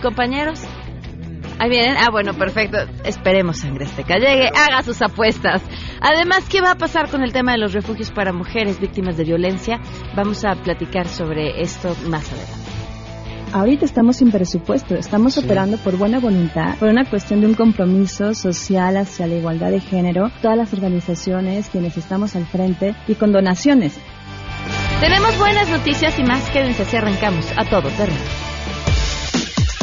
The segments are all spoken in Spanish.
compañeros? Ahí vienen. Ah, bueno, perfecto. Esperemos sangre azteca llegue, haga sus apuestas. Además, ¿qué va a pasar con el tema de los refugios para mujeres víctimas de violencia? Vamos a platicar sobre esto más adelante. Ahorita estamos sin presupuesto, estamos operando por buena voluntad, por una cuestión de un compromiso social hacia la igualdad de género, todas las organizaciones, quienes estamos al frente y con donaciones. Tenemos buenas noticias y más. Quédense si arrancamos a todo terreno.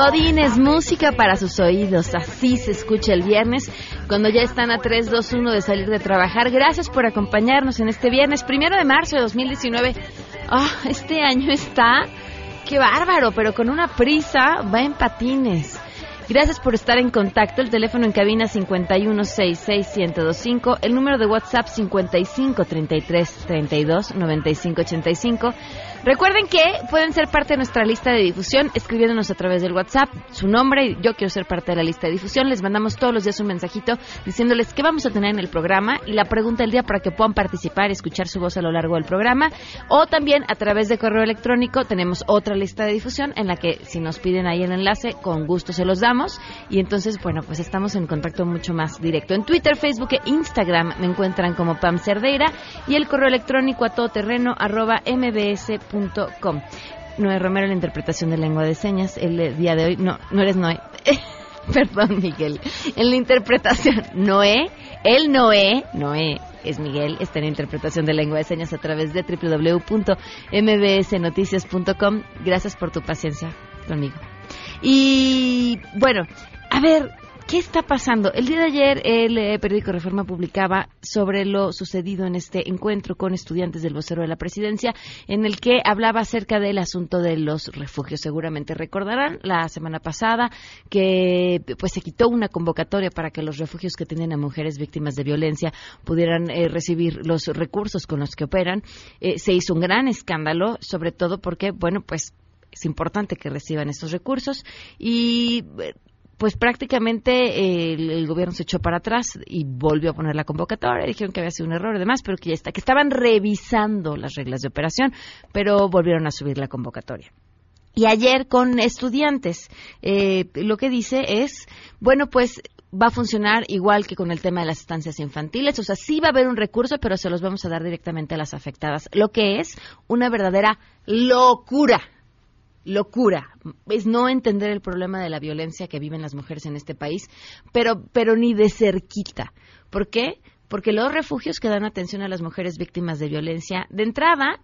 Godín es música para sus oídos, así se escucha el viernes cuando ya están a 3, 2, 1 de salir de trabajar. Gracias por acompañarnos en este viernes, primero de marzo de 2019. Ah, este año está, qué bárbaro, pero con una prisa, va en patines. Gracias por estar en contacto. El teléfono en cabina 5166125, el número de WhatsApp 5533329585. Recuerden que pueden ser parte de nuestra lista de difusión escribiéndonos a través del WhatsApp su nombre y yo quiero ser parte de la lista de difusión. Les mandamos todos los días un mensajito diciéndoles qué vamos a tener en el programa y la pregunta del día para que puedan participar y escuchar su voz a lo largo del programa. O también a través de correo electrónico tenemos otra lista de difusión en la que si nos piden ahí el enlace, con gusto se los damos. Y entonces, bueno, pues estamos en contacto mucho más directo. En Twitter, Facebook e Instagram me encuentran como Pam Cerdeira y el correo electrónico a todoterreno arroba mbs.com. Noé Romero, la interpretación de lengua de señas. El eh, día de hoy, no, no eres Noé. Perdón, Miguel. En la interpretación, Noé, el Noé, Noé es Miguel, está en interpretación de lengua de señas a través de www.mbsnoticias.com. Gracias por tu paciencia conmigo. Y bueno, a ver, ¿qué está pasando? El día de ayer el eh, periódico Reforma publicaba sobre lo sucedido en este encuentro con estudiantes del vocero de la presidencia, en el que hablaba acerca del asunto de los refugios. Seguramente recordarán la semana pasada que pues se quitó una convocatoria para que los refugios que tienen a mujeres víctimas de violencia pudieran eh, recibir los recursos con los que operan. Eh, se hizo un gran escándalo, sobre todo porque, bueno, pues es importante que reciban estos recursos y eh, pues prácticamente eh, el, el, gobierno se echó para atrás y volvió a poner la convocatoria, dijeron que había sido un error y demás, pero que ya está, que estaban revisando las reglas de operación, pero volvieron a subir la convocatoria. Y ayer con estudiantes, eh, lo que dice es, bueno, pues va a funcionar igual que con el tema de las estancias infantiles, o sea, sí va a haber un recurso, pero se los vamos a dar directamente a las afectadas, lo que es una verdadera locura locura es no entender el problema de la violencia que viven las mujeres en este país, pero pero ni de cerquita. ¿Por qué? Porque los refugios que dan atención a las mujeres víctimas de violencia, de entrada,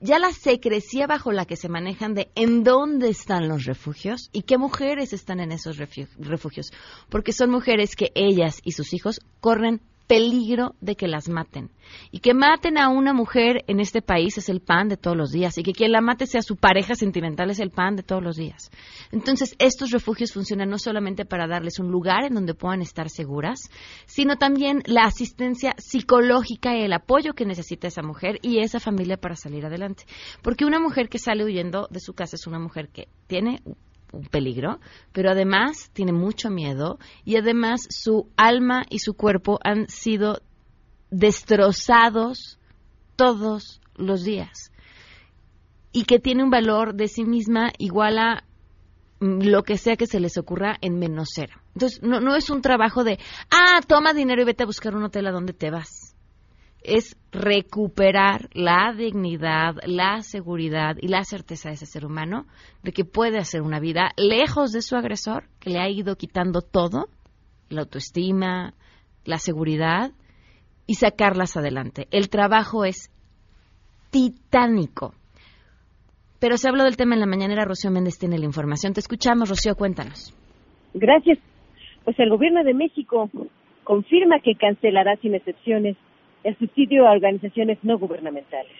ya la secrecía bajo la que se manejan de en dónde están los refugios y qué mujeres están en esos refugios, porque son mujeres que ellas y sus hijos corren peligro de que las maten. Y que maten a una mujer en este país es el pan de todos los días. Y que quien la mate sea su pareja sentimental es el pan de todos los días. Entonces, estos refugios funcionan no solamente para darles un lugar en donde puedan estar seguras, sino también la asistencia psicológica y el apoyo que necesita esa mujer y esa familia para salir adelante. Porque una mujer que sale huyendo de su casa es una mujer que tiene un peligro, pero además tiene mucho miedo y además su alma y su cuerpo han sido destrozados todos los días y que tiene un valor de sí misma igual a lo que sea que se les ocurra en menos cero. Entonces, no, no es un trabajo de, ah, toma dinero y vete a buscar un hotel a donde te vas es recuperar la dignidad, la seguridad y la certeza de ese ser humano de que puede hacer una vida lejos de su agresor, que le ha ido quitando todo, la autoestima, la seguridad, y sacarlas adelante. El trabajo es titánico. Pero se habló del tema en la mañanera, Rocío Méndez tiene la información. Te escuchamos, Rocío, cuéntanos. Gracias. Pues el gobierno de México confirma que cancelará sin excepciones el subsidio a organizaciones no gubernamentales,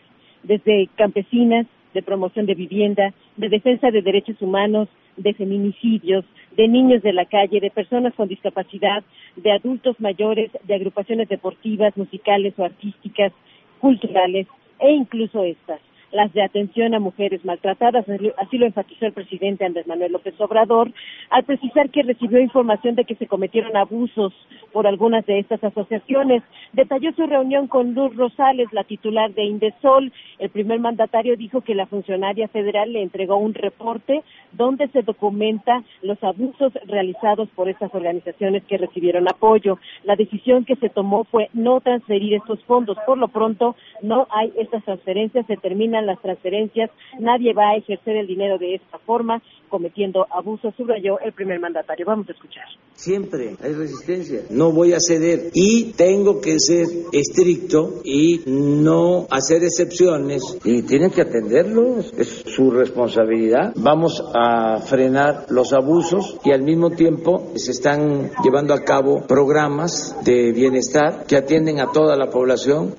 desde campesinas, de promoción de vivienda, de defensa de derechos humanos, de feminicidios, de niños de la calle, de personas con discapacidad, de adultos mayores, de agrupaciones deportivas, musicales o artísticas, culturales e incluso estas las de atención a mujeres maltratadas. Así lo enfatizó el presidente Andrés Manuel López Obrador, al precisar que recibió información de que se cometieron abusos por algunas de estas asociaciones. Detalló su reunión con Luz Rosales, la titular de Indesol. El primer mandatario dijo que la funcionaria federal le entregó un reporte donde se documenta los abusos realizados por estas organizaciones que recibieron apoyo. La decisión que se tomó fue no transferir estos fondos. Por lo pronto, no hay estas transferencias. Se termina las transferencias, nadie va a ejercer el dinero de esta forma, cometiendo abusos, subrayó el primer mandatario. Vamos a escuchar. Siempre hay resistencia, no voy a ceder y tengo que ser estricto y no hacer excepciones y tienen que atenderlos, es su responsabilidad. Vamos a frenar los abusos y al mismo tiempo se están llevando a cabo programas de bienestar que atienden a toda la población.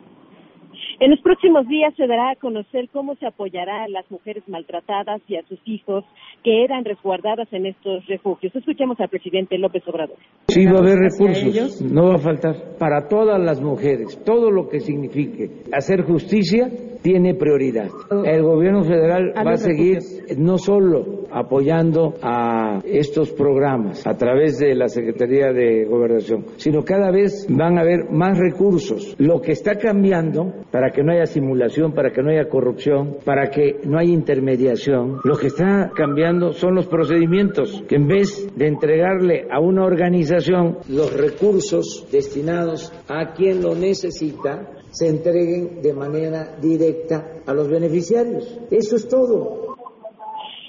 En los próximos días se dará a conocer cómo se apoyará a las mujeres maltratadas y a sus hijos que eran resguardadas en estos refugios. Escuchemos al presidente López Obrador. Sí, va a haber recursos, no va a faltar. Para todas las mujeres, todo lo que signifique hacer justicia tiene prioridad. El gobierno federal va a seguir no solo apoyando a estos programas a través de la Secretaría de Gobernación, sino cada vez van a haber más recursos. Lo que está cambiando para que no haya simulación, para que no haya corrupción, para que no haya intermediación, lo que está cambiando son los procedimientos, que en vez de entregarle a una organización los recursos destinados a quien lo necesita, se entreguen de manera directa a los beneficiarios. Eso es todo.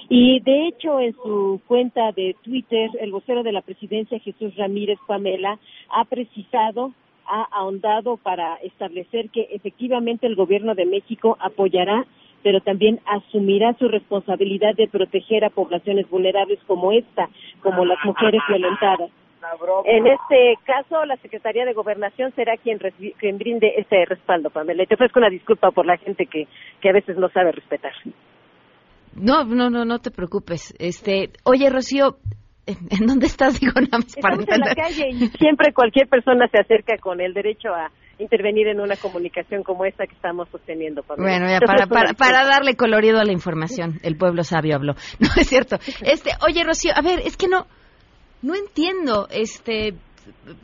Y de hecho, en su cuenta de Twitter, el vocero de la presidencia, Jesús Ramírez Pamela, ha precisado, ha ahondado para establecer que efectivamente el gobierno de México apoyará, pero también asumirá su responsabilidad de proteger a poblaciones vulnerables como esta, como las mujeres violentadas. En este caso, la Secretaría de Gobernación será quien, quien brinde ese respaldo, Pamela. Y te ofrezco una disculpa por la gente que, que a veces no sabe respetar. No, no, no, no te preocupes. Este, oye, Rocío, ¿en dónde estás? Digo, nada más para en la calle y siempre cualquier persona se acerca con el derecho a intervenir en una comunicación como esta que estamos sosteniendo. Pamela. Bueno, ya para, para, para, darle colorido a la información, el pueblo sabio habló. No es cierto. Este, oye, Rocío, a ver, es que no, no entiendo, este,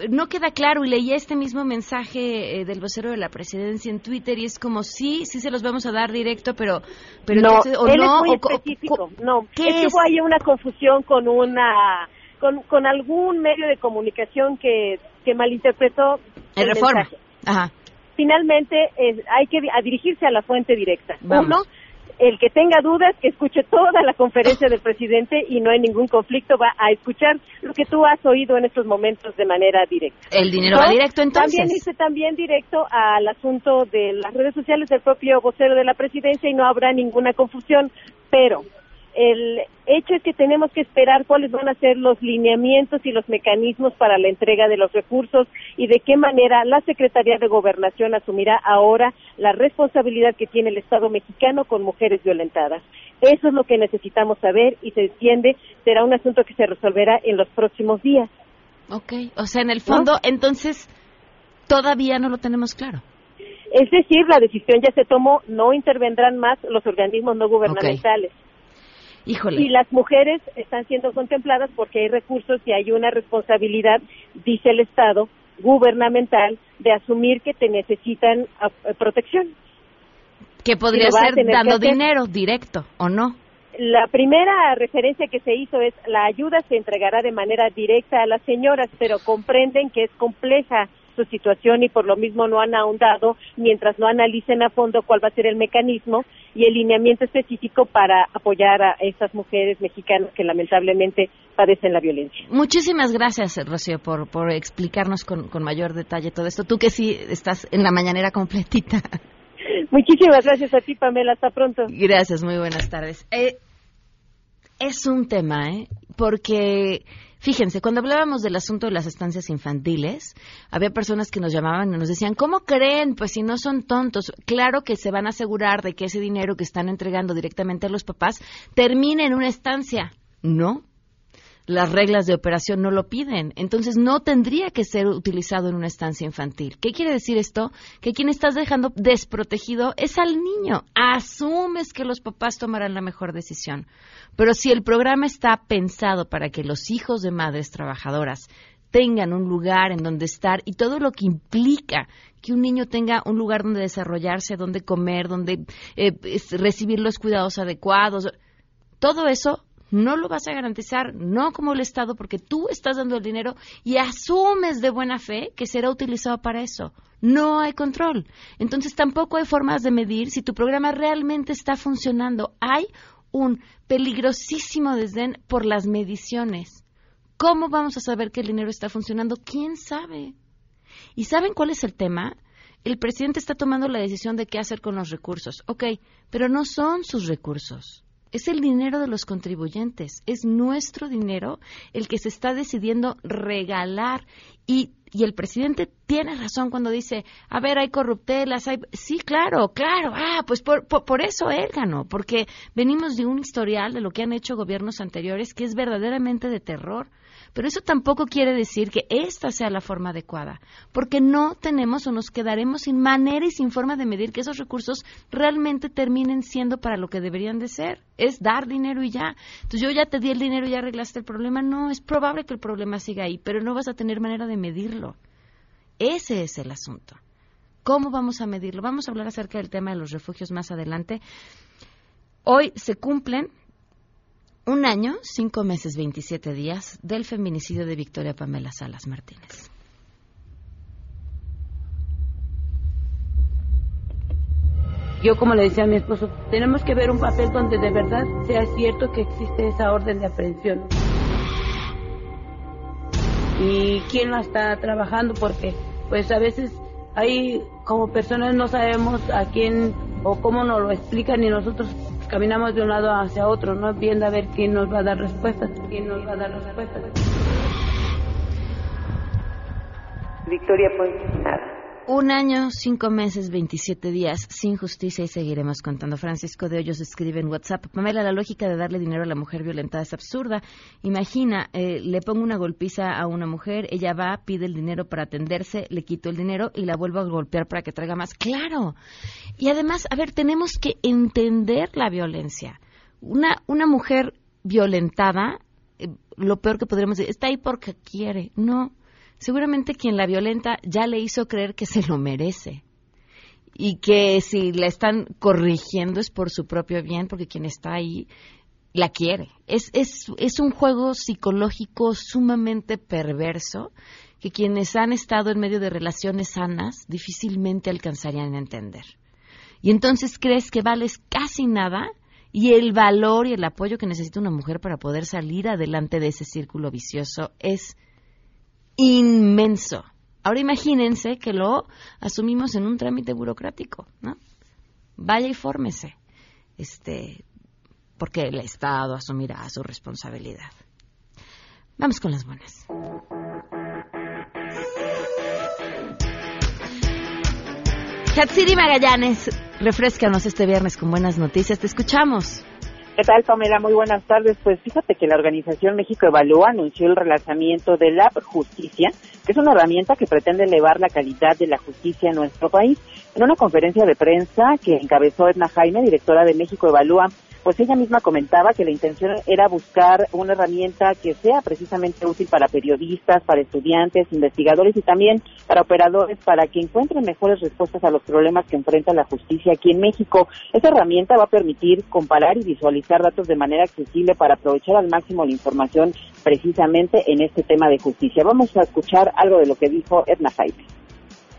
no queda claro y leí este mismo mensaje eh, del vocero de la presidencia en Twitter y es como sí, sí se los vamos a dar directo, pero pero no, o él no, es muy específico. no, ¿qué es que hubo ahí una confusión con una con, con algún medio de comunicación que que malinterpretó el, el reforma. Ajá. Finalmente eh, hay que dirigirse a la fuente directa. Uno, el que tenga dudas, que escuche toda la conferencia del presidente y no hay ningún conflicto, va a escuchar lo que tú has oído en estos momentos de manera directa. El dinero va directo entonces. También dice también directo al asunto de las redes sociales del propio vocero de la presidencia y no habrá ninguna confusión, pero el hecho es que tenemos que esperar cuáles van a ser los lineamientos y los mecanismos para la entrega de los recursos y de qué manera la Secretaría de Gobernación asumirá ahora la responsabilidad que tiene el Estado mexicano con mujeres violentadas. Eso es lo que necesitamos saber y se entiende será un asunto que se resolverá en los próximos días. Ok, o sea, en el fondo, entonces, todavía no lo tenemos claro. Es decir, la decisión ya se tomó, no intervendrán más los organismos no gubernamentales. Y las mujeres están siendo contempladas porque hay recursos y hay una responsabilidad, dice el Estado, gubernamental, de asumir que te necesitan eh, protección. Que podría ser dando dinero directo, ¿o no? La primera referencia que se hizo es la ayuda se entregará de manera directa a las señoras, pero comprenden que es compleja su situación y por lo mismo no han ahondado mientras no analicen a fondo cuál va a ser el mecanismo y el lineamiento específico para apoyar a estas mujeres mexicanas que lamentablemente padecen la violencia. Muchísimas gracias, Rocío, por, por explicarnos con, con mayor detalle todo esto. Tú que sí estás en la mañanera completita. Muchísimas gracias a ti, Pamela. Hasta pronto. Gracias, muy buenas tardes. Eh, es un tema, ¿eh? Porque, fíjense, cuando hablábamos del asunto de las estancias infantiles, había personas que nos llamaban y nos decían, ¿cómo creen? Pues si no son tontos, claro que se van a asegurar de que ese dinero que están entregando directamente a los papás termine en una estancia. No, las reglas de operación no lo piden. Entonces no tendría que ser utilizado en una estancia infantil. ¿Qué quiere decir esto? Que quien estás dejando desprotegido es al niño. Asumes que los papás tomarán la mejor decisión. Pero si el programa está pensado para que los hijos de madres trabajadoras tengan un lugar en donde estar y todo lo que implica que un niño tenga un lugar donde desarrollarse, donde comer, donde eh, recibir los cuidados adecuados, todo eso no lo vas a garantizar, no como el Estado, porque tú estás dando el dinero y asumes de buena fe que será utilizado para eso. No hay control. Entonces tampoco hay formas de medir si tu programa realmente está funcionando. Hay un peligrosísimo desdén por las mediciones. ¿Cómo vamos a saber que el dinero está funcionando? ¿Quién sabe? ¿Y saben cuál es el tema? El presidente está tomando la decisión de qué hacer con los recursos. Ok, pero no son sus recursos es el dinero de los contribuyentes, es nuestro dinero el que se está decidiendo regalar. Y, y el presidente tiene razón cuando dice, a ver, hay corruptelas, hay... Sí, claro, claro, ah, pues por, por, por eso él ganó, porque venimos de un historial de lo que han hecho gobiernos anteriores que es verdaderamente de terror. Pero eso tampoco quiere decir que esta sea la forma adecuada, porque no tenemos o nos quedaremos sin manera y sin forma de medir que esos recursos realmente terminen siendo para lo que deberían de ser. Es dar dinero y ya. Entonces yo ya te di el dinero y ya arreglaste el problema. No, es probable que el problema siga ahí, pero no vas a tener manera de medirlo. Ese es el asunto. ¿Cómo vamos a medirlo? Vamos a hablar acerca del tema de los refugios más adelante. Hoy se cumplen un año, cinco meses, 27 días del feminicidio de Victoria Pamela Salas Martínez. Yo, como le decía a mi esposo, tenemos que ver un papel donde de verdad sea cierto que existe esa orden de aprehensión. Y quién la está trabajando, porque pues a veces hay como personas no sabemos a quién o cómo nos lo explican y nosotros caminamos de un lado hacia otro, ¿no? Viendo a ver quién nos va a dar respuestas, quién nos va a dar respuestas. Victoria, pues nada. Un año, cinco meses, 27 días sin justicia y seguiremos contando. Francisco de Hoyos escribe en WhatsApp, Pamela, la lógica de darle dinero a la mujer violentada es absurda. Imagina, eh, le pongo una golpiza a una mujer, ella va, pide el dinero para atenderse, le quito el dinero y la vuelvo a golpear para que traiga más. Claro. Y además, a ver, tenemos que entender la violencia. Una, una mujer violentada, eh, lo peor que podríamos decir, está ahí porque quiere. No, seguramente quien la violenta ya le hizo creer que se lo merece y que si la están corrigiendo es por su propio bien, porque quien está ahí la quiere. Es, es, es un juego psicológico sumamente perverso que quienes han estado en medio de relaciones sanas difícilmente alcanzarían a entender. Y entonces crees que vales casi nada y el valor y el apoyo que necesita una mujer para poder salir adelante de ese círculo vicioso es inmenso. Ahora imagínense que lo asumimos en un trámite burocrático, ¿no? Vaya y fórmese, este, porque el Estado asumirá su responsabilidad. Vamos con las buenas. Hatsiri Magallanes, refrescanos este viernes con buenas noticias. Te escuchamos. ¿Qué tal, Pamela? Muy buenas tardes. Pues fíjate que la organización México Evalúa anunció el relanzamiento de la justicia, que es una herramienta que pretende elevar la calidad de la justicia en nuestro país. En una conferencia de prensa que encabezó Edna Jaime, directora de México Evalúa, pues ella misma comentaba que la intención era buscar una herramienta que sea precisamente útil para periodistas, para estudiantes, investigadores y también para operadores para que encuentren mejores respuestas a los problemas que enfrenta la justicia aquí en México. Esta herramienta va a permitir comparar y visualizar datos de manera accesible para aprovechar al máximo la información precisamente en este tema de justicia. Vamos a escuchar algo de lo que dijo Edna Jaime.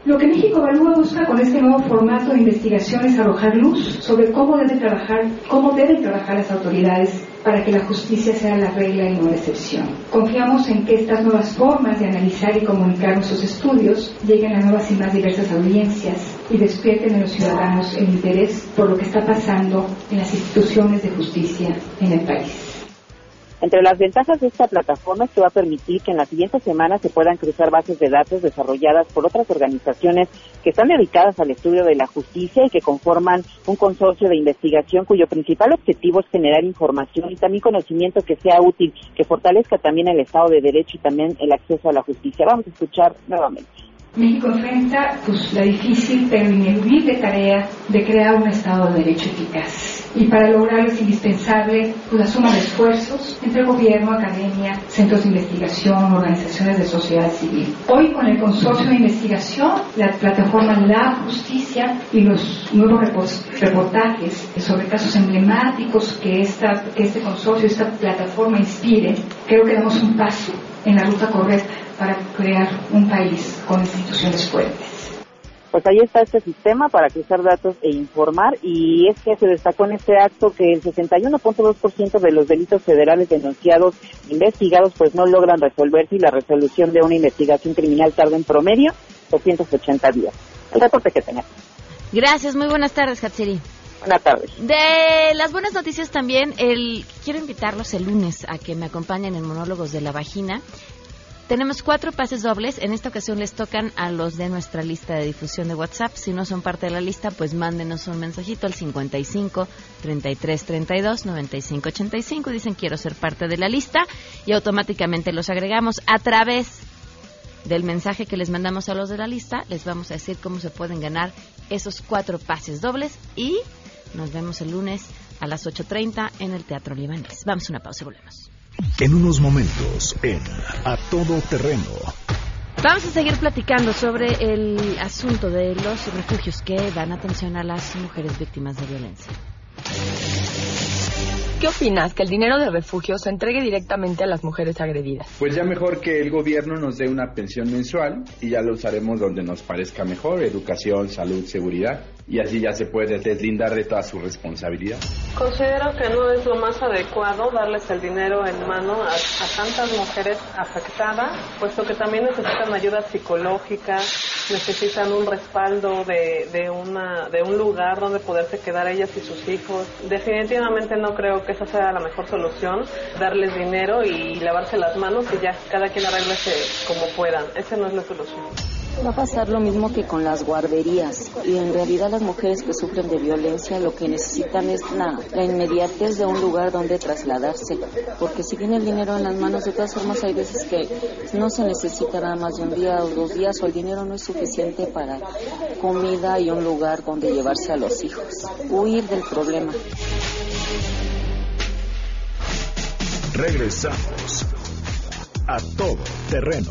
Lo que México Evalúa busca con este nuevo formato de investigación es arrojar luz sobre cómo deben trabajar, cómo deben trabajar las autoridades para que la justicia sea la regla y no la excepción. Confiamos en que estas nuevas formas de analizar y comunicar nuestros estudios lleguen a nuevas y más diversas audiencias y despierten en los ciudadanos el interés por lo que está pasando en las instituciones de justicia en el país. Entre las ventajas de esta plataforma es que va a permitir que en las siguientes semanas se puedan cruzar bases de datos desarrolladas por otras organizaciones que están dedicadas al estudio de la justicia y que conforman un consorcio de investigación cuyo principal objetivo es generar información y también conocimiento que sea útil, que fortalezca también el Estado de Derecho y también el acceso a la justicia. Vamos a escuchar nuevamente. México enfrenta pues, la difícil pero ineludible tarea de crear un Estado de Derecho eficaz. Y para lograrlo es indispensable pues, la suma de esfuerzos entre gobierno, academia, centros de investigación, organizaciones de sociedad civil. Hoy con el consorcio de investigación, la plataforma La Justicia y los nuevos reportajes sobre casos emblemáticos que, esta, que este consorcio, esta plataforma inspire, creo que damos un paso en la ruta correcta para crear un país con instituciones fuertes. Pues ahí está este sistema para cruzar datos e informar y es que se destacó en este acto que el 61.2% de los delitos federales denunciados, investigados, pues no logran resolverse y la resolución de una investigación criminal tarda en promedio 280 días. El reporte que tenemos. Gracias, muy buenas tardes, Hatsiri. Buenas tardes. De las buenas noticias también, el quiero invitarlos el lunes a que me acompañen en Monólogos de la Vagina. Tenemos cuatro pases dobles. En esta ocasión les tocan a los de nuestra lista de difusión de WhatsApp. Si no son parte de la lista, pues mándenos un mensajito al 55 33 32 95 85. Dicen quiero ser parte de la lista y automáticamente los agregamos a través del mensaje que les mandamos a los de la lista. Les vamos a decir cómo se pueden ganar esos cuatro pases dobles y nos vemos el lunes a las 8.30 en el Teatro Libanés. Vamos a una pausa y volvemos. En unos momentos, en A Todo Terreno. Vamos a seguir platicando sobre el asunto de los refugios que dan atención a las mujeres víctimas de violencia. ¿Qué opinas? ¿Que el dinero de refugio se entregue directamente a las mujeres agredidas? Pues ya mejor que el gobierno nos dé una pensión mensual y ya lo usaremos donde nos parezca mejor, educación, salud, seguridad, y así ya se puede deslindar de toda su responsabilidad. Considero que no es lo más adecuado darles el dinero en mano a, a tantas mujeres afectadas, puesto que también necesitan ayuda psicológica, necesitan un respaldo de, de, una, de un lugar donde poderse quedar ellas y sus hijos. Definitivamente no creo que esa sea la mejor solución, darles dinero y lavarse las manos y ya cada quien arreglese como puedan. Esa no es la solución. Va a pasar lo mismo que con las guarderías y en realidad las mujeres que sufren de violencia lo que necesitan es la, la, inmediatez de un lugar donde trasladarse, porque si viene el dinero en las manos, de todas formas hay veces que no se necesita nada más de un día o dos días o el dinero no es suficiente para comida y un lugar donde llevarse a los hijos. Huir del problema. Regresamos a todo terreno.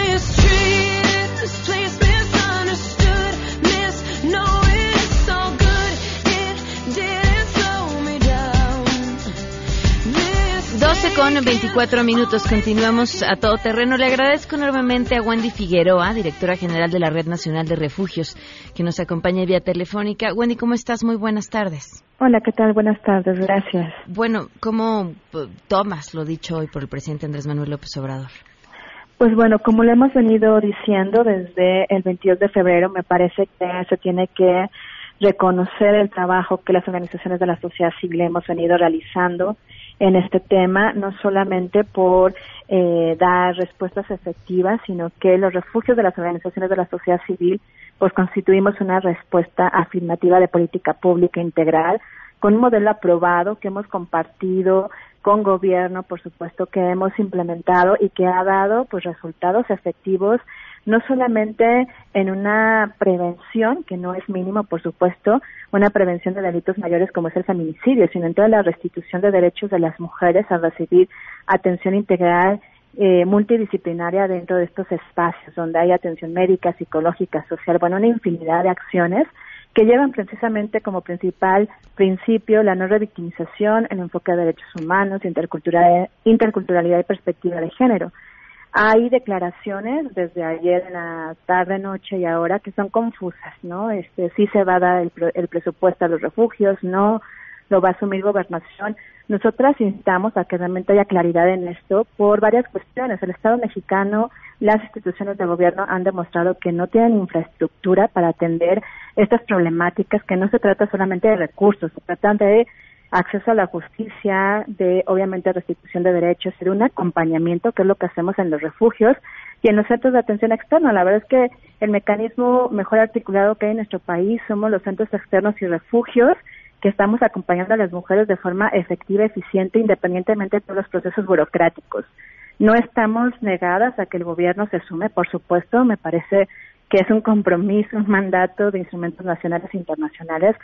Con 24 minutos, continuamos a todo terreno. Le agradezco enormemente a Wendy Figueroa, directora general de la Red Nacional de Refugios, que nos acompaña vía telefónica. Wendy, ¿cómo estás? Muy buenas tardes. Hola, ¿qué tal? Buenas tardes, gracias. Bueno, ¿cómo tomas lo dicho hoy por el presidente Andrés Manuel López Obrador? Pues bueno, como lo hemos venido diciendo desde el 22 de febrero, me parece que se tiene que reconocer el trabajo que las organizaciones de la sociedad civil hemos venido realizando en este tema, no solamente por eh, dar respuestas efectivas, sino que los refugios de las organizaciones de la sociedad civil pues constituimos una respuesta afirmativa de política pública integral con un modelo aprobado que hemos compartido con gobierno, por supuesto, que hemos implementado y que ha dado pues resultados efectivos no solamente en una prevención, que no es mínimo, por supuesto, una prevención de delitos mayores como es el feminicidio, sino en toda la restitución de derechos de las mujeres a recibir atención integral eh, multidisciplinaria dentro de estos espacios donde hay atención médica, psicológica, social, bueno, una infinidad de acciones que llevan precisamente como principal principio la no revictimización, el enfoque de derechos humanos, interculturalidad, interculturalidad y perspectiva de género. Hay declaraciones desde ayer en la tarde, noche y ahora que son confusas, ¿no? Este, sí se va a dar el, el presupuesto a los refugios, no lo va a asumir gobernación. Nosotras instamos a que realmente haya claridad en esto por varias cuestiones. El Estado mexicano, las instituciones de gobierno han demostrado que no tienen infraestructura para atender estas problemáticas, que no se trata solamente de recursos, se trata de acceso a la justicia, de obviamente restitución de derechos de un acompañamiento, que es lo que hacemos en los refugios y en los centros de atención externa. La verdad es que el mecanismo mejor articulado que hay en nuestro país somos los centros externos y refugios que estamos acompañando a las mujeres de forma efectiva, eficiente, independientemente de todos los procesos burocráticos. No estamos negadas a que el gobierno se sume, por supuesto, me parece que es un compromiso, un mandato de instrumentos nacionales e internacionales,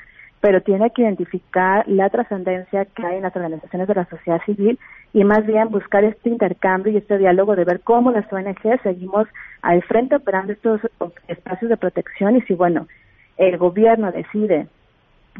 pero tiene que identificar la trascendencia que hay en las organizaciones de la sociedad civil y más bien buscar este intercambio y este diálogo de ver cómo las ONG seguimos al frente operando estos espacios de protección y si, bueno, el gobierno decide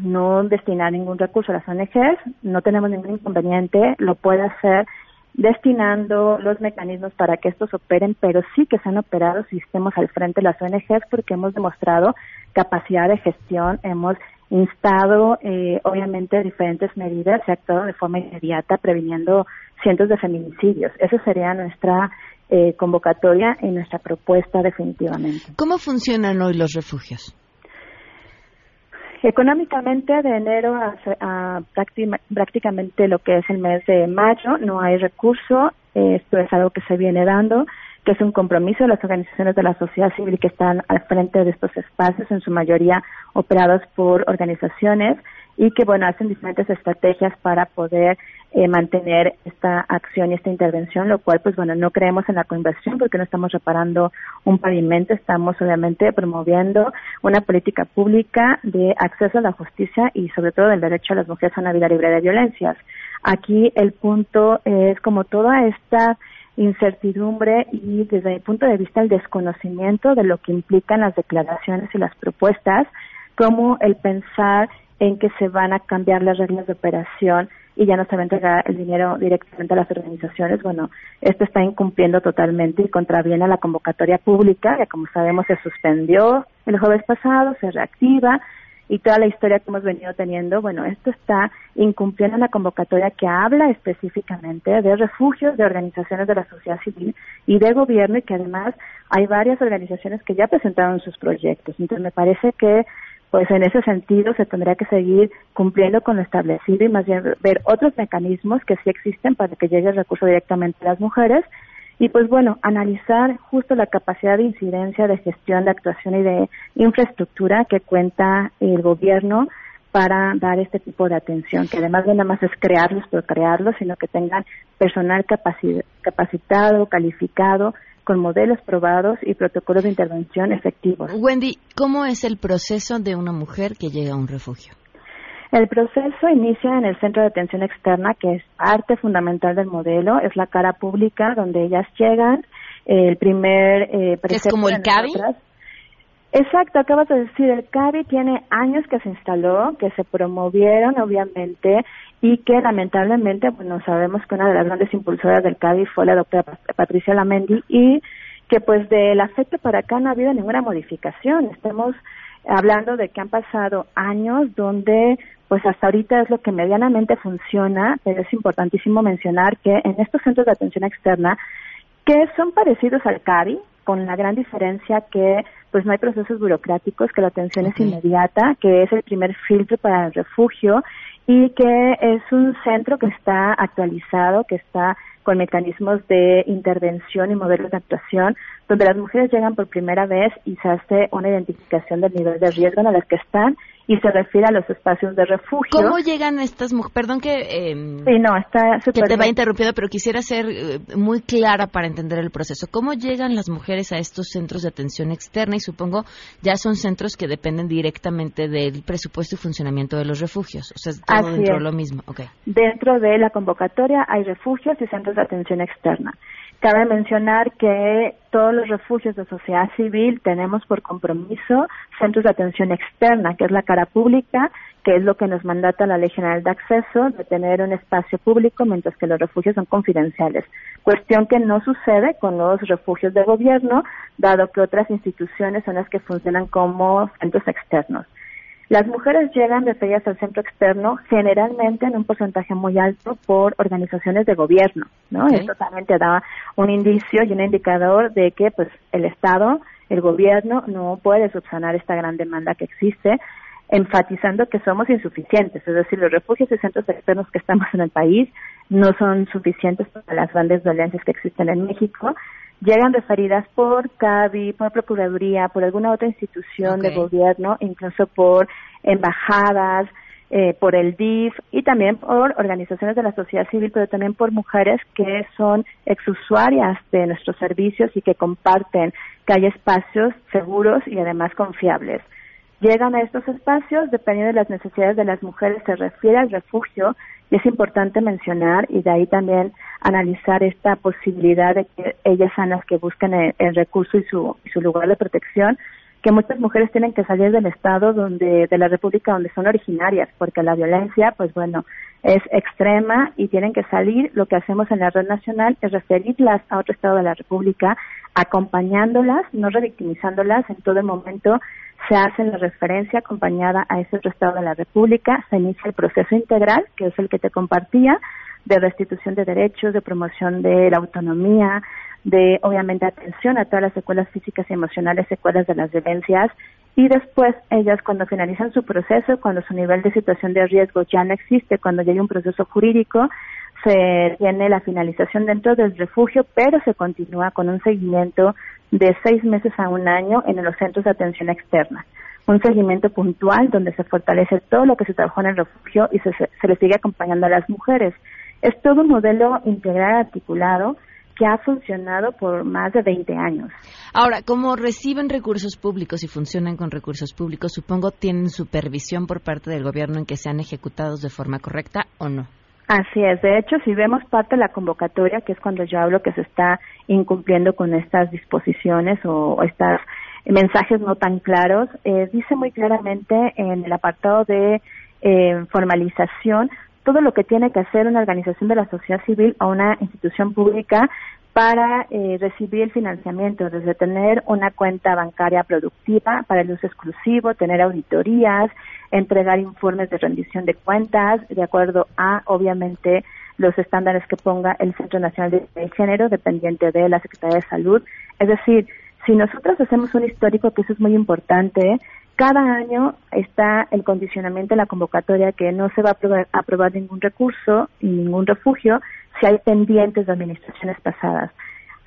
no destinar ningún recurso a las ONGs, no tenemos ningún inconveniente, lo puede hacer destinando los mecanismos para que estos operen, pero sí que se han operado si estemos al frente de las ONGs porque hemos demostrado capacidad de gestión, hemos instado eh, obviamente diferentes medidas, se ha actuado de forma inmediata previniendo cientos de feminicidios. Esa sería nuestra eh, convocatoria y nuestra propuesta definitivamente. ¿Cómo funcionan hoy los refugios? Económicamente, de enero a, prácticamente lo que es el mes de mayo, no hay recurso. Esto es algo que se viene dando, que es un compromiso de las organizaciones de la sociedad civil que están al frente de estos espacios, en su mayoría operados por organizaciones y que, bueno, hacen diferentes estrategias para poder eh, mantener esta acción y esta intervención, lo cual, pues bueno, no creemos en la coinversión porque no estamos reparando un pavimento, estamos obviamente promoviendo una política pública de acceso a la justicia y sobre todo del derecho a las mujeres a una vida libre de violencias. Aquí el punto es como toda esta incertidumbre y desde mi punto de vista el desconocimiento de lo que implican las declaraciones y las propuestas, como el pensar en que se van a cambiar las reglas de operación y ya no se va a entregar el dinero directamente a las organizaciones, bueno, esto está incumpliendo totalmente y contraviene a la convocatoria pública, que como sabemos se suspendió el jueves pasado, se reactiva y toda la historia que hemos venido teniendo, bueno, esto está incumpliendo la convocatoria que habla específicamente de refugios de organizaciones de la sociedad civil y de gobierno y que además hay varias organizaciones que ya presentaron sus proyectos. Entonces me parece que pues en ese sentido se tendría que seguir cumpliendo con lo establecido y más bien ver otros mecanismos que sí existen para que llegue el recurso directamente a las mujeres y pues bueno, analizar justo la capacidad de incidencia, de gestión, de actuación y de infraestructura que cuenta el gobierno para dar este tipo de atención, que además no nada más es crearlos por crearlos, sino que tengan personal capacitado, calificado, con modelos probados y protocolos de intervención efectivos. Wendy, ¿cómo es el proceso de una mujer que llega a un refugio? El proceso inicia en el centro de atención externa, que es parte fundamental del modelo, es la cara pública donde ellas llegan. El primer eh, es como el CABI. Exacto, acabas de decir, el CABI tiene años que se instaló, que se promovieron, obviamente, y que lamentablemente, bueno, sabemos que una de las grandes impulsoras del CADI fue la doctora Patricia Lamendi y que pues de la fecha para acá no ha habido ninguna modificación. Estamos hablando de que han pasado años donde pues hasta ahorita es lo que medianamente funciona, pero es importantísimo mencionar que en estos centros de atención externa, que son parecidos al CADI, con la gran diferencia que pues no hay procesos burocráticos, que la atención es inmediata, que es el primer filtro para el refugio y que es un centro que está actualizado, que está con mecanismos de intervención y modelos de actuación, donde las mujeres llegan por primera vez y se hace una identificación del nivel de riesgo en el que están y se refiere a los espacios de refugio. ¿Cómo llegan estas mujeres? Perdón que, eh, no, está que te vaya interrumpiendo, pero quisiera ser eh, muy clara para entender el proceso. ¿Cómo llegan las mujeres a estos centros de atención externa? Y supongo ya son centros que dependen directamente del presupuesto y funcionamiento de los refugios. O sea, todo dentro de lo mismo. Okay. Dentro de la convocatoria hay refugios y centros de atención externa. Cabe mencionar que todos los refugios de sociedad civil tenemos por compromiso centros de atención externa, que es la cara pública, que es lo que nos mandata la Ley General de Acceso, de tener un espacio público, mientras que los refugios son confidenciales. Cuestión que no sucede con los refugios de gobierno, dado que otras instituciones son las que funcionan como centros externos. Las mujeres llegan referidas al centro externo generalmente en un porcentaje muy alto por organizaciones de gobierno, ¿no? Esto también te da un indicio y un indicador de que pues el Estado, el gobierno no puede subsanar esta gran demanda que existe, enfatizando que somos insuficientes, es decir, los refugios y centros externos que estamos en el país no son suficientes para las grandes dolencias que existen en México llegan referidas por CABI, por Procuraduría, por alguna otra institución de gobierno, incluso por embajadas, eh, por el DIF y también por organizaciones de la sociedad civil, pero también por mujeres que son exusuarias de nuestros servicios y que comparten que hay espacios seguros y además confiables. Llegan a estos espacios, dependiendo de las necesidades de las mujeres, se refiere al refugio y es importante mencionar y de ahí también analizar esta posibilidad de que ellas sean las que busquen el, recurso y su, su lugar de protección, que muchas mujeres tienen que salir del estado donde de la república donde son originarias porque la violencia pues bueno es extrema y tienen que salir. Lo que hacemos en la red nacional es referirlas a otro estado de la república acompañándolas no revictimizándolas en todo momento se hace la referencia acompañada a ese otro estado de la república se inicia el proceso integral que es el que te compartía de restitución de derechos, de promoción de la autonomía, de obviamente atención a todas las secuelas físicas y emocionales, secuelas de las violencias, y después ellas cuando finalizan su proceso, cuando su nivel de situación de riesgo ya no existe, cuando ya hay un proceso jurídico, se tiene la finalización dentro del refugio, pero se continúa con un seguimiento de seis meses a un año en los centros de atención externa. Un seguimiento puntual donde se fortalece todo lo que se trabajó en el refugio y se, se le sigue acompañando a las mujeres. Es todo un modelo integral articulado que ha funcionado por más de 20 años. Ahora, como reciben recursos públicos y funcionan con recursos públicos, supongo tienen supervisión por parte del gobierno en que sean ejecutados de forma correcta o no. Así es. De hecho, si vemos parte de la convocatoria, que es cuando yo hablo que se está incumpliendo con estas disposiciones o, estos mensajes no tan claros, eh, dice muy claramente en el apartado de eh, formalización todo lo que tiene que hacer una organización de la sociedad civil o una institución pública para eh, recibir el financiamiento, desde tener una cuenta bancaria productiva para el uso exclusivo, tener auditorías, entregar informes de rendición de cuentas, de acuerdo a, obviamente, los estándares que ponga el Centro Nacional de Género, dependiente de la Secretaría de Salud. Es decir, si nosotros hacemos un histórico, que eso es muy importante, cada año está el condicionamiento de la convocatoria que no se va a aprobar, ningún recurso y ningún refugio si hay pendientes de administraciones pasadas.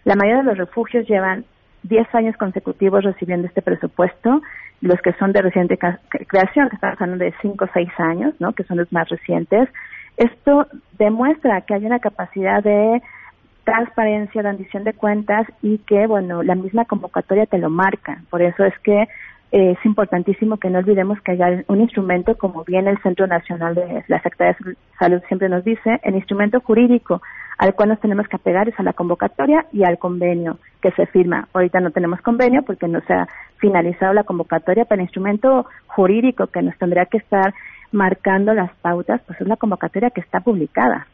La mayoría de los refugios llevan 10 años consecutivos recibiendo este presupuesto, los que son de reciente creación, que están hablando de 5 o 6 años, ¿no? que son los más recientes. Esto demuestra que hay una capacidad de transparencia, rendición de cuentas y que, bueno, la misma convocatoria te lo marca. Por eso es que es importantísimo que no olvidemos que haya un instrumento, como bien el Centro Nacional de la Secretaría de Salud siempre nos dice, el instrumento jurídico al cual nos tenemos que apegar es a la convocatoria y al convenio que se firma. Ahorita no tenemos convenio porque no se ha finalizado la convocatoria, pero el instrumento jurídico que nos tendría que estar marcando las pautas, pues es la convocatoria que está publicada.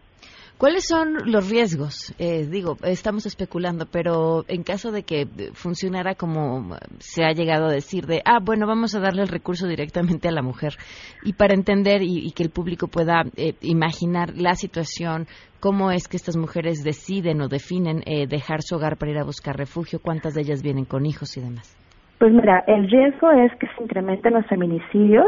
¿Cuáles son los riesgos? Eh, digo, estamos especulando, pero en caso de que funcionara como se ha llegado a decir, de, ah, bueno, vamos a darle el recurso directamente a la mujer. Y para entender y, que el público pueda eh, imaginar la situación, cómo es que estas mujeres deciden o definen eh, dejar su hogar para ir a buscar refugio, cuántas de ellas vienen con hijos y demás. Pues mira, el riesgo es que se incrementen los feminicidios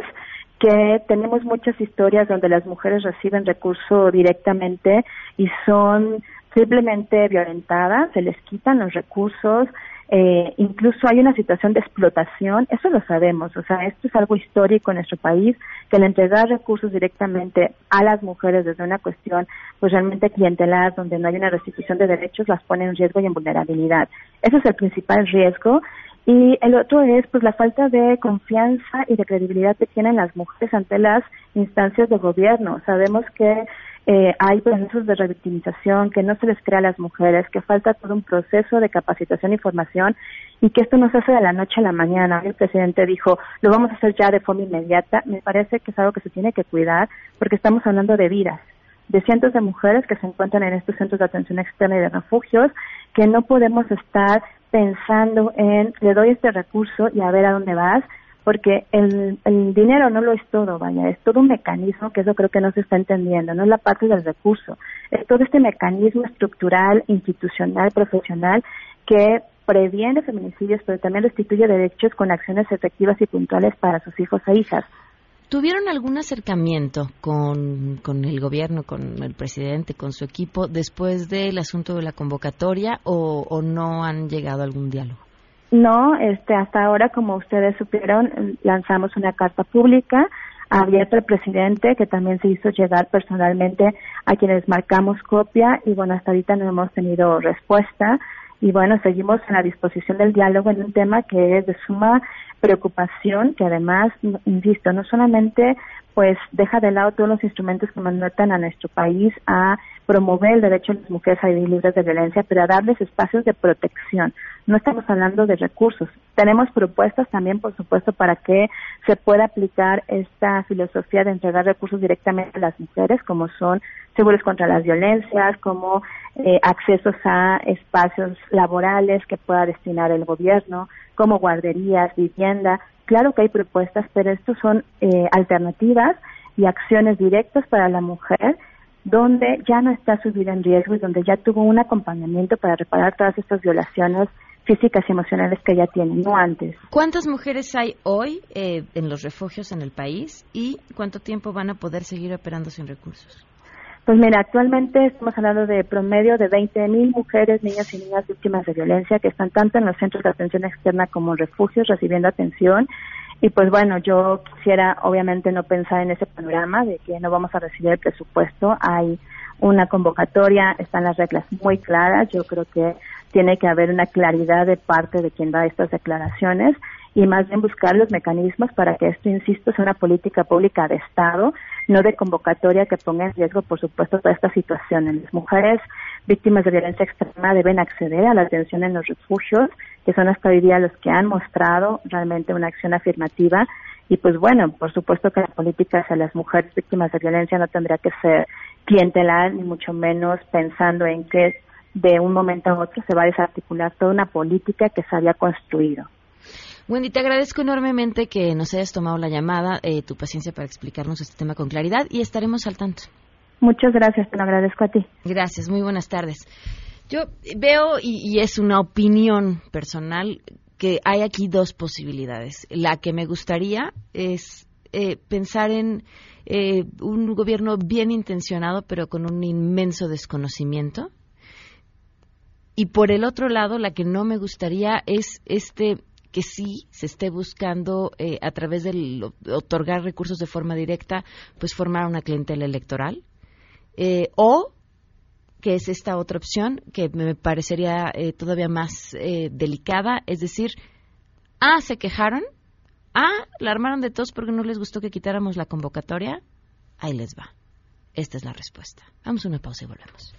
que tenemos muchas historias donde las mujeres reciben recurso directamente y son simplemente violentadas, se les quitan los recursos, eh, incluso hay una situación de explotación, eso lo sabemos, o sea, esto es algo histórico en nuestro país, que el entregar recursos directamente a las mujeres desde una cuestión pues realmente clientelar, donde no hay una restitución de derechos, las pone en riesgo y en vulnerabilidad. Ese es el principal riesgo y el otro es pues la falta de confianza y de credibilidad que tienen las mujeres ante las instancias de gobierno. Sabemos que eh, hay procesos de revictimización, que no se les crea a las mujeres, que falta todo un proceso de capacitación y formación y que esto no se hace de la noche a la mañana. El presidente dijo, lo vamos a hacer ya de forma inmediata. Me parece que es algo que se tiene que cuidar porque estamos hablando de vidas, de cientos de mujeres que se encuentran en estos centros de atención externa y de refugios, que no podemos estar pensando en, le doy este recurso y a ver a dónde vas, porque el, el dinero no lo es todo, vaya, es todo un mecanismo que eso creo que no se está entendiendo, no es la parte del recurso, es todo este mecanismo estructural, institucional, profesional que previene feminicidios, pero también restituye derechos con acciones efectivas y puntuales para sus hijos e hijas. ¿Tuvieron algún acercamiento con, con, el gobierno, con el presidente, con su equipo después del asunto de la convocatoria o, o no han llegado a algún diálogo? No, este, hasta ahora, como ustedes supieron, lanzamos una carta pública abierta al presidente que también se hizo llegar personalmente a quienes marcamos copia y bueno, hasta ahorita no hemos tenido respuesta y bueno, seguimos en la disposición del diálogo en un tema que es de suma preocupación, que además, insisto, no solamente pues deja de lado todos los instrumentos que mandatan a nuestro país a promover el derecho de las mujeres a vivir libres de violencia, pero a darles espacios de protección. No estamos hablando de recursos. Tenemos propuestas también, por supuesto, para que se pueda aplicar esta filosofía de entregar recursos directamente a las mujeres, como son seguros contra las violencias, como eh, accesos a espacios laborales que pueda destinar el gobierno, como guarderías, vivienda, Claro que hay propuestas, pero estos son eh, alternativas y acciones directas para la mujer donde ya no está su vida en riesgo y donde ya tuvo un acompañamiento para reparar todas estas violaciones físicas y emocionales que ya tiene, no antes. ¿Cuántas mujeres hay hoy eh, en los refugios en el país y cuánto tiempo van a poder seguir operando sin recursos? Pues mira, actualmente estamos hablando de promedio de 20.000 mujeres, niñas y niñas víctimas de violencia que están tanto en los centros de atención externa como en refugios recibiendo atención. Y pues bueno, yo quisiera obviamente no pensar en ese panorama de que no vamos a recibir el presupuesto. Hay una convocatoria, están las reglas muy claras. Yo creo que tiene que haber una claridad de parte de quien da estas declaraciones y más bien buscar los mecanismos para que esto, insisto, sea una política pública de Estado, no de convocatoria que ponga en riesgo, por supuesto, toda esta situación. Las mujeres víctimas de violencia extrema deben acceder a la atención en los refugios, que son hasta hoy día los que han mostrado realmente una acción afirmativa. Y pues bueno, por supuesto que la política hacia las mujeres víctimas de violencia no tendría que ser clientelar, ni mucho menos pensando en que de un momento a otro se va a desarticular toda una política que se había construido. Wendy, te agradezco enormemente que nos hayas tomado la llamada, eh, tu paciencia para explicarnos este tema con claridad y estaremos al tanto. Muchas gracias, te lo agradezco a ti. Gracias, muy buenas tardes. Yo veo, y, es una opinión personal, que hay aquí dos posibilidades. La que me gustaría es eh, pensar en eh, un gobierno bien intencionado, pero con un inmenso desconocimiento. Y por el otro lado, la que no me gustaría es este que sí se esté buscando eh, a través de otorgar recursos de forma directa, pues formar una clientela electoral, eh, o que es esta otra opción que me parecería eh, todavía más delicada, es decir, ah, se quejaron, ah, la armaron de todos porque no les gustó que quitáramos la convocatoria, ahí les va. Esta es la respuesta. Vamos a una pausa y volvemos.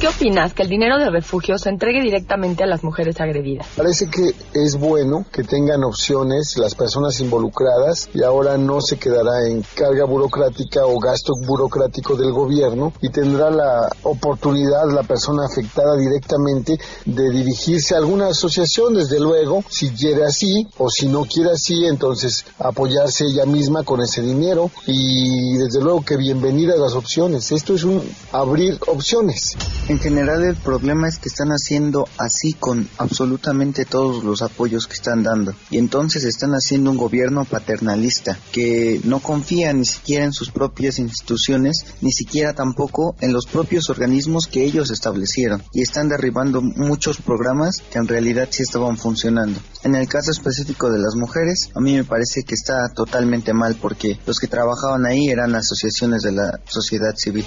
¿Qué opinas que el dinero de refugio se entregue directamente a las mujeres agredidas? Parece que es bueno que tengan opciones las personas involucradas y ahora no se quedará en carga burocrática o gasto burocrático del gobierno y tendrá la oportunidad la persona afectada directamente de dirigirse a alguna asociación, desde luego, si quiere así o si no quiere así, entonces apoyarse ella misma con ese dinero y desde luego que bienvenidas las opciones. Esto es un abrir opciones. En general el problema es que están haciendo así con absolutamente todos los apoyos que están dando. Y entonces están haciendo un gobierno paternalista que no confía ni siquiera en sus propias instituciones, ni siquiera tampoco en los propios organismos que ellos establecieron. Y están derribando muchos programas que en realidad sí estaban funcionando. En el caso específico de las mujeres, a mí me parece que está totalmente mal porque los que trabajaban ahí eran asociaciones de la sociedad civil.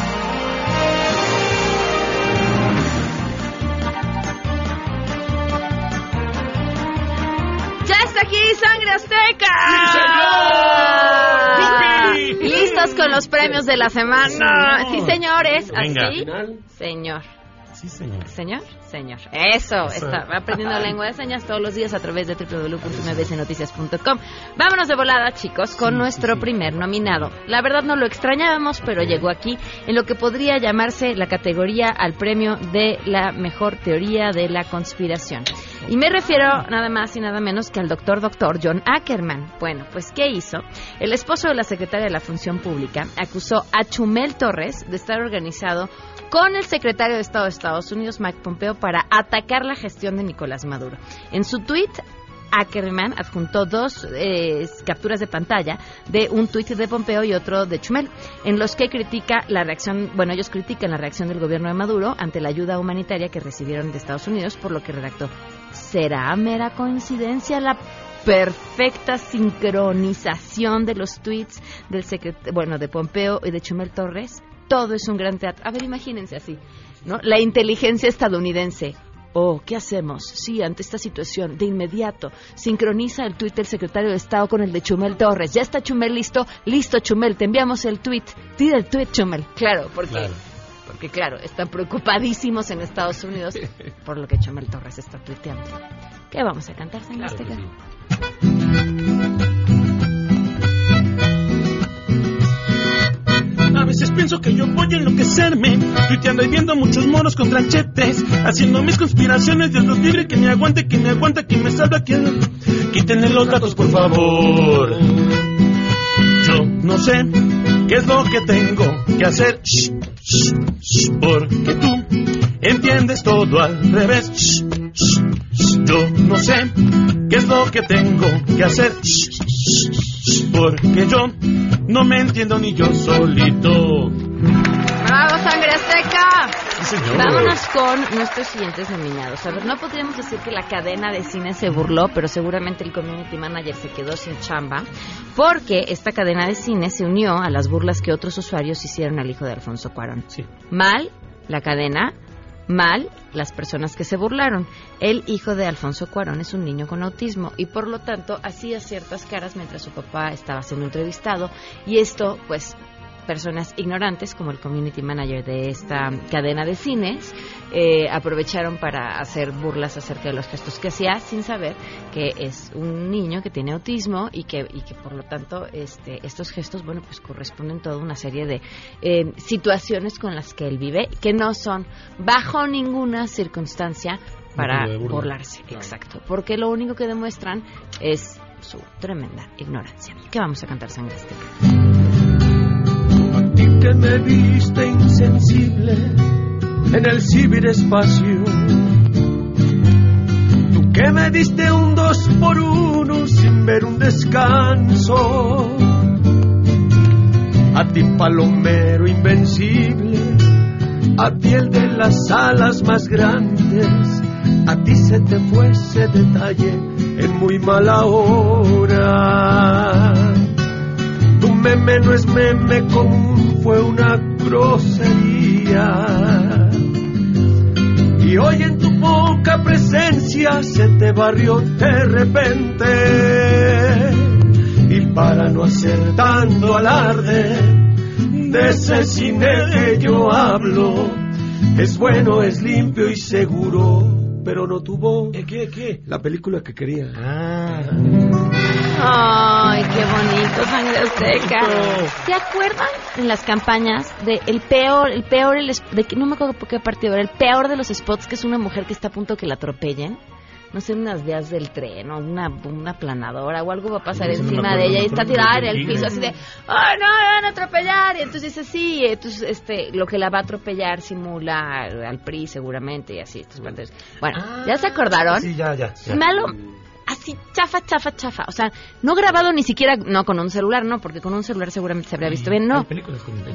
Aquí Sangre Azteca! Listos con los premios de la semana. Sí, señores. Venga. Así. Señor. Sí, señor. Señor, señor. Eso, Eso. está aprendiendo lengua de señas todos los días a través de www.mbcnoticias.com. Vámonos de volada, chicos, con nuestro primer nominado. La verdad no lo extrañábamos, pero llegó aquí en lo que podría llamarse la categoría al premio de la mejor teoría de la conspiración. Y me refiero nada más y nada menos que al doctor doctor John Ackerman. Bueno, pues ¿qué hizo? El esposo de la secretaria de la Función Pública acusó a Chumel Torres de estar organizado con el secretario de Estado de Estados Unidos, Mike Pompeo, para atacar la gestión de Nicolás Maduro. En su tuit, Ackerman adjuntó dos eh, capturas de pantalla de un tuit de Pompeo y otro de Chumel, en los que critica la reacción, bueno, ellos critican la reacción del gobierno de Maduro ante la ayuda humanitaria que recibieron de Estados Unidos, por lo que redactó, ¿será mera coincidencia la perfecta sincronización de los tweets del secret bueno, de Pompeo y de Chumel Torres? Todo es un gran teatro. A ver, imagínense así, ¿no? La inteligencia estadounidense Oh, ¿qué hacemos? Sí, ante esta situación, de inmediato, sincroniza el tuit del secretario de Estado con el de Chumel Torres. ¿Ya está Chumel listo? Listo, Chumel, te enviamos el tuit. Tira el tuit, Chumel. Claro, porque, Claro. porque claro, están preocupadísimos en Estados Unidos por lo que Chumel Torres está tuiteando. ¿Qué vamos a cantar, señor Claro que Azteca? Enloquecerme, tuiteando y viendo muchos moros con tranchetes, haciendo mis conspiraciones, Dios los libre, que me aguante, que me aguanta, que me salva, que... Quítenle los datos, por favor. Yo no sé qué es lo que tengo que hacer, shh, porque tú entiendes todo al revés. Yo no sé qué es lo que tengo que hacer, porque yo no me entiendo ni yo solito. ¡Bravo, Sangre! Sí, señor. Vámonos con nuestros siguientes nominados. A ver, no podríamos decir que la cadena de cine se burló, pero seguramente el community manager se quedó sin chamba, porque esta cadena de cine se unió a las burlas que otros usuarios hicieron al hijo de Alfonso Cuarón. Mal la cadena, mal las personas que se burlaron. El hijo de Alfonso Cuarón es un niño con autismo y por lo tanto hacía ciertas caras mientras su papá estaba siendo entrevistado y esto pues personas ignorantes como el community manager de esta cadena de cines eh, aprovecharon para hacer burlas acerca de los gestos que hacía sin saber que es un niño que tiene autismo y que, y que por lo tanto este, estos gestos bueno pues corresponden toda una serie de eh, situaciones con las que él vive que no son bajo ninguna circunstancia para burlarse. Exacto. Porque lo único que demuestran es su tremenda ignorancia. ¿qué vamos a cantar sangre azteca? Ti que me viste insensible en el ciberespacio. Tú que me diste un dos por uno sin ver un descanso. A ti palomero invencible, a ti el de las alas más grandes, a ti se te fue ese detalle en muy mala hora. Meme no es meme común, fue una grosería. Y hoy en tu poca presencia se te barrió de repente. Y para no hacer tanto alarde de ese cine que yo hablo, es bueno, es limpio y seguro, pero no tuvo ¿Qué, qué? la película que quería. Ay, qué bonito, sangre azteca. ¿Se acuerdan en las campañas de el peor, el peor, el, de que no me acuerdo por qué partido era, el peor de los spots que es una mujer que está a punto que la atropellen? No sé, unas vías del tren o una, una planadora o algo va a pasar encima de ella y está tirada en el piso así de, ¡ay, no, me van a atropellar! Y entonces dice, sí, entonces este, lo que la va a atropellar simula al, PRI seguramente y así. estos. Bueno, ¿ya se acordaron? Sí, ya, ya. ya. Malo, así chafa, chafa, chafa. O sea, no grabado ni siquiera, no con un celular, no, porque con un celular seguramente se habría visto bien, no.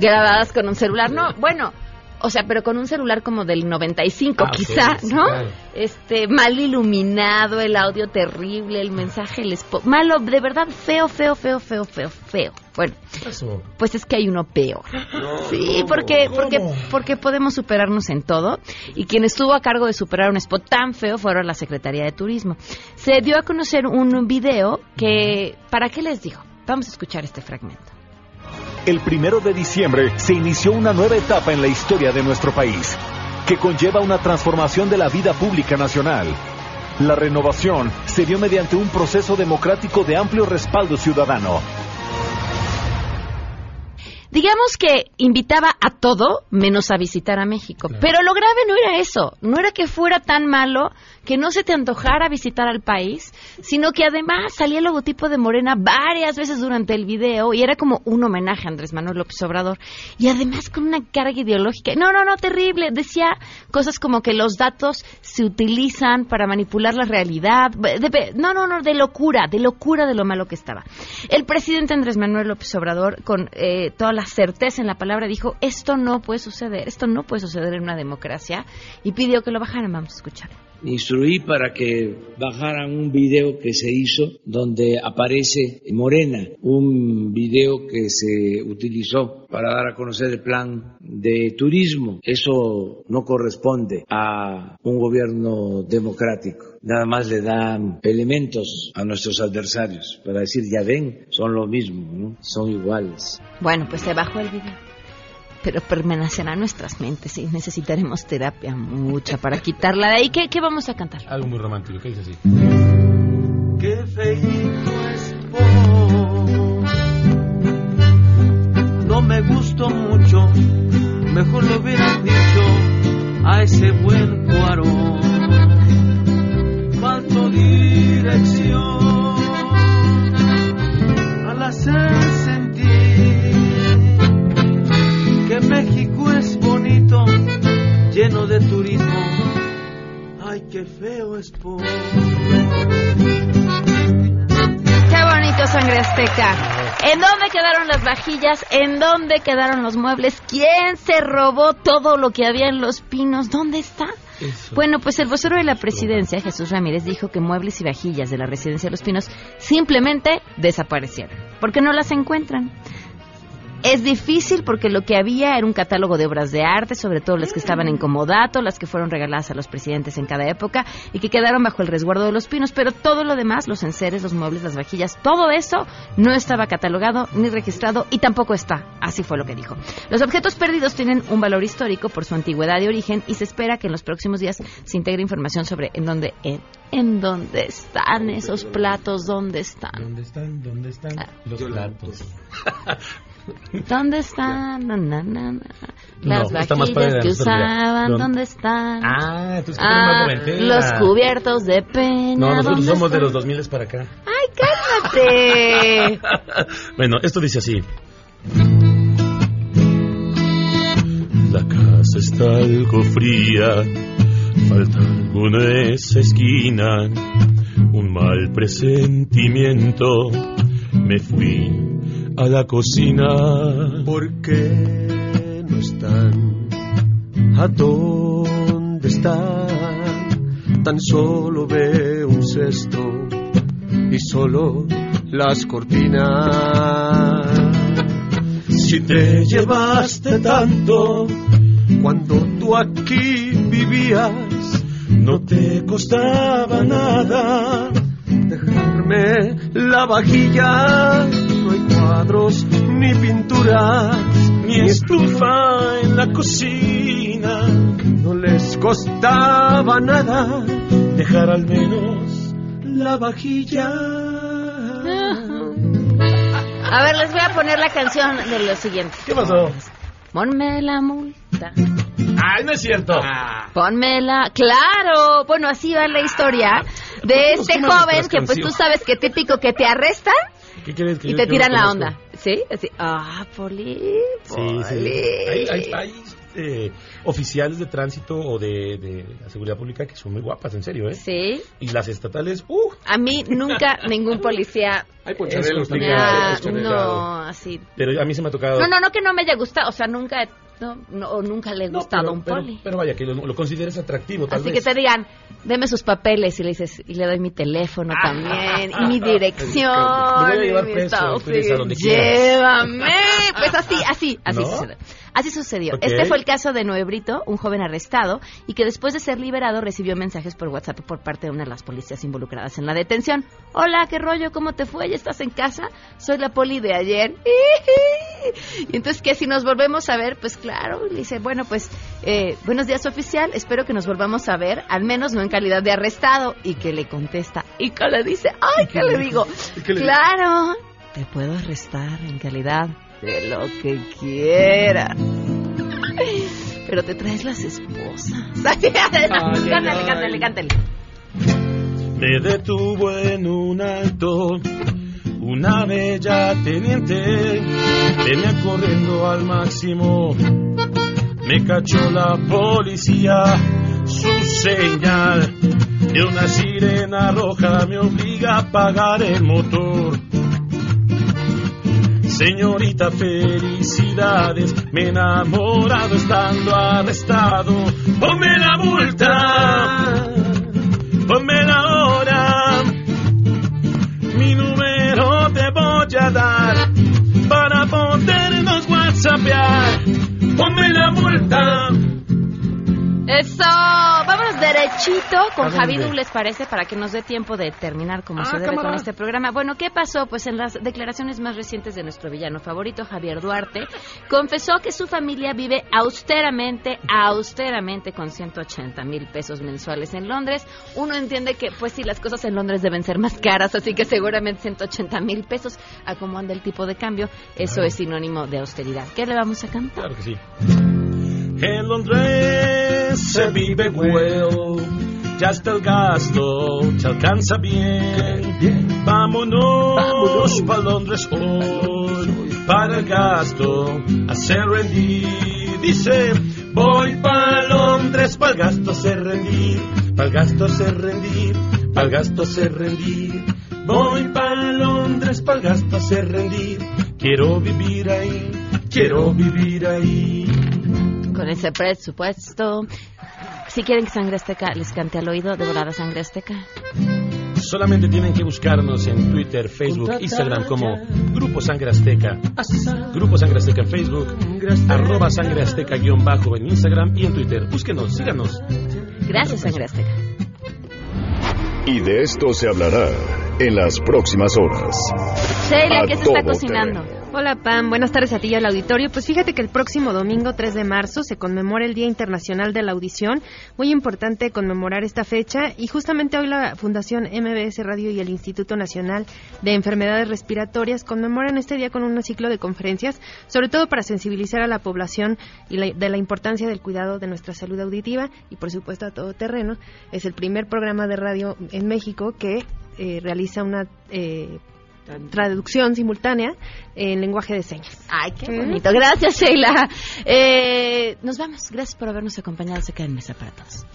Grabadas con un celular, no. Bueno, o sea, pero con un celular como del 95 Ah, quizá, sí, ¿no? claro. Este, mal iluminado, el audio terrible, el mensaje, el malo, de verdad feo, feo, feo, feo, feo, feo. Bueno, pues es que hay uno peor. Sí, porque, porque, porque podemos superarnos en todo. Y quien estuvo a cargo de superar un spot tan feo fueron la Secretaría de Turismo. Se dio a conocer un video que, ¿para qué les digo? Vamos a escuchar este fragmento. El primero de diciembre se inició una nueva etapa en la historia de nuestro país, que conlleva una transformación de la vida pública nacional. La renovación se dio mediante un proceso democrático de amplio respaldo ciudadano. Digamos que invitaba a todo menos a visitar a México. Pero lo grave no era eso, no era que fuera tan malo que no se te antojara visitar al país, sino que además salía el logotipo de Morena varias veces durante el video y era como un homenaje a Andrés Manuel López Obrador. Y además con una carga ideológica. No, no, no, terrible. Decía cosas como que los datos se utilizan para manipular la realidad. No, no, no, de locura, de locura de lo malo que estaba. El presidente Andrés Manuel López Obrador, con eh, toda la certeza en la palabra, dijo, esto no puede suceder, esto no puede suceder en una democracia, y pidió que lo bajaran. Vamos a escuchar. Instruí para que bajaran un video que se hizo donde aparece Morena, un video que se utilizó para dar a conocer el plan de turismo. Eso no corresponde a un gobierno democrático. Nada más le dan elementos a nuestros adversarios para decir, ya ven, son lo mismo, ¿no? son iguales. Bueno, pues se bajó el video. Pero permanecerá en nuestras mentes y necesitaremos terapia mucha para quitarla de ahí. ¿Qué, qué vamos a cantar? Algo muy romántico, ¿qué dice así? Qué feito es po. No me gustó mucho, mejor lo hubieran dicho a ese buen cuarón. Faltó dirección al hacer qué feo es po. Qué bonito sangre azteca. ¿En dónde quedaron las vajillas? ¿En dónde quedaron los muebles? ¿Quién se robó todo lo que había en los pinos? ¿Dónde está? Bueno, pues el vocero de la presidencia, Jesús Ramírez, dijo que muebles y vajillas de la residencia de los pinos simplemente desaparecieron, porque no las encuentran. Es difícil porque lo que había era un catálogo de obras de arte, sobre todo las que estaban en comodato, las que fueron regaladas a los presidentes en cada época y que quedaron bajo el resguardo de los pinos, pero todo lo demás, los enseres, los muebles, las vajillas, todo eso no estaba catalogado ni registrado y tampoco está. Así fue lo que dijo. Los objetos perdidos tienen un valor histórico por su antigüedad y origen y se espera que en los próximos días se integre información sobre en dónde en, en dónde están esos platos, dónde están. ¿Dónde están? ¿Dónde están los platos? ¿Dónde están? Na, na, na. Las No, vajillas la que usaban, ¿Dónde? ¿dónde están? Ah, tú Ah, los cubiertos de pena. No, nosotros ¿dónde somos de los 2000 para acá. ¡Ay, cállate! Bueno, esto dice así. La casa está algo fría, falta algo en esa esquina, un mal presentimiento. Me fui a la cocina. ¿Por qué no están? ¿A dónde están? Tan solo veo un cesto y solo las cortinas. Si te llevaste tanto cuando tú aquí vivías, no te costaba nada dejarme la vajilla. No hay cuadros ni pinturas, ni estufa en la cocina. No les costaba nada dejar al menos la vajilla. A ver, les voy a poner la canción de lo siguiente. ¿Qué pasó? Ponme la multa. ¡Ay, no es cierto! Ponme la... ¡Claro! Bueno, así va la historia de ¿Por qué este joven que pues tú sabes que típico que te arrestan ¿Qué quieres que y yo- te tiran la onda. ¿Sí? Así, ah, Poli, Poli. sí. Ahí, ahí eh, oficiales de tránsito o de, de la seguridad pública que son muy guapas, en serio, ¿eh? Sí. Y las estatales, ¡uh! A mí nunca ningún policía... Hay ponchaderos también. Ah, no, así... Pero a mí se me ha tocado... No, no, no que no me haya gustado, o sea, nunca he no, no, o nunca le he gustado pero, un pero, poli. Pero, vaya, que lo, lo, consideres atractivo, tal Así vez. que te digan, deme sus papeles y le dices, y le doy mi teléfono Ah, también, y mi dirección. Me voy a llevar preso, dices, a donde. Llévame. Pues así, así, así ¿No? sucedió. Así sucedió. Este fue el caso de Noé Brito, un joven arrestado y que después de ser liberado recibió mensajes por WhatsApp por parte de una de las policías involucradas en la detención. Hola, ¿qué rollo? ¿Cómo te fue? ¿Ya estás en casa? Soy la poli de ayer. Y entonces que si nos volvemos a ver, pues claro, le dice, bueno, pues eh, buenos días oficial, espero que nos volvamos a ver, al menos no en calidad de arrestado. Y que le contesta, y que le dice, ay, ¿qué le digo? qué le dijo? Claro, te puedo arrestar en calidad de lo que quieras. Pero te traes las esposas. cántale, cántale, cántale. Me detuvo en un alto una bella teniente, venía corriendo al máximo, me cachó la policía, su señal de una sirena roja me obliga a apagar el motor. Señorita, felicidades, me enamorado estando arrestado. Ponme la multa, ponme la para podernos whatsappear. Ponme la multa. Eso, vámonos derechito con. Javi ¿les parece? Para que nos dé tiempo de terminar como Ah, se debe cámara. con este programa. Bueno, ¿qué pasó? Pues en las declaraciones más recientes de nuestro villano favorito, Javier Duarte, confesó que su familia vive austeramente, austeramente con 180 mil pesos mensuales en Londres. Uno entiende que, pues sí, las cosas en Londres deben ser más caras, así que seguramente 180 mil pesos, a cómo anda el tipo de cambio, eso es sinónimo de austeridad. ¿Qué le vamos a cantar? Claro que sí. En Londres se vive well, ya está el gasto, te alcanza bien. Vámonos, pa' Londres hoy, para el gasto, hacer rendir. Dice, voy pa' Londres, pa' el gasto hacer rendir, pa' el gasto hacer rendir, pa' el gasto hacer rendir. Voy pa' Londres, pa' el gasto hacer rendir, quiero vivir ahí, quiero vivir ahí. Con ese presupuesto. Si quieren que Sangre Azteca les cante al oído, de volada Sangre Azteca. Solamente tienen que buscarnos en Twitter, Facebook, Instagram como Grupo Sangre Azteca. Grupo Sangre Azteca en Facebook, arroba Sangre Azteca guion bajo en Instagram y en Twitter. Búsquenos, síganos. Gracias, Sangre Azteca. Y de esto se hablará en las próximas horas. Sheila, ¿qué se está cocinando? Hola Pam, buenas tardes a ti y al auditorio. Pues fíjate que el próximo domingo 3 de marzo se conmemora el Día Internacional de la Audición. Muy importante conmemorar esta fecha y justamente hoy la Fundación MBS Radio y el Instituto Nacional de Enfermedades Respiratorias conmemoran este día con un ciclo de conferencias, sobre todo para sensibilizar a la población y la- de la importancia del cuidado de nuestra salud auditiva y por supuesto a todo terreno. Es el primer programa de radio en México que eh, realiza una eh, traducción simultánea en lenguaje de señas. Ay, qué bonito. Gracias, Sheila. Eh, nos vamos. Gracias por habernos acompañado. Se queda en mesa para todos.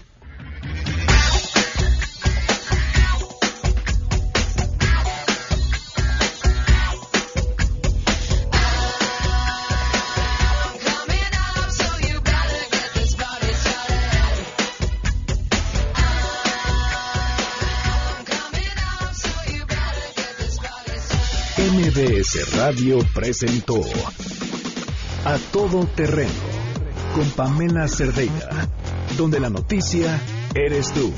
MBS Radio presentó A Todo Terreno con Pamela Cerdeira, donde la noticia eres tú.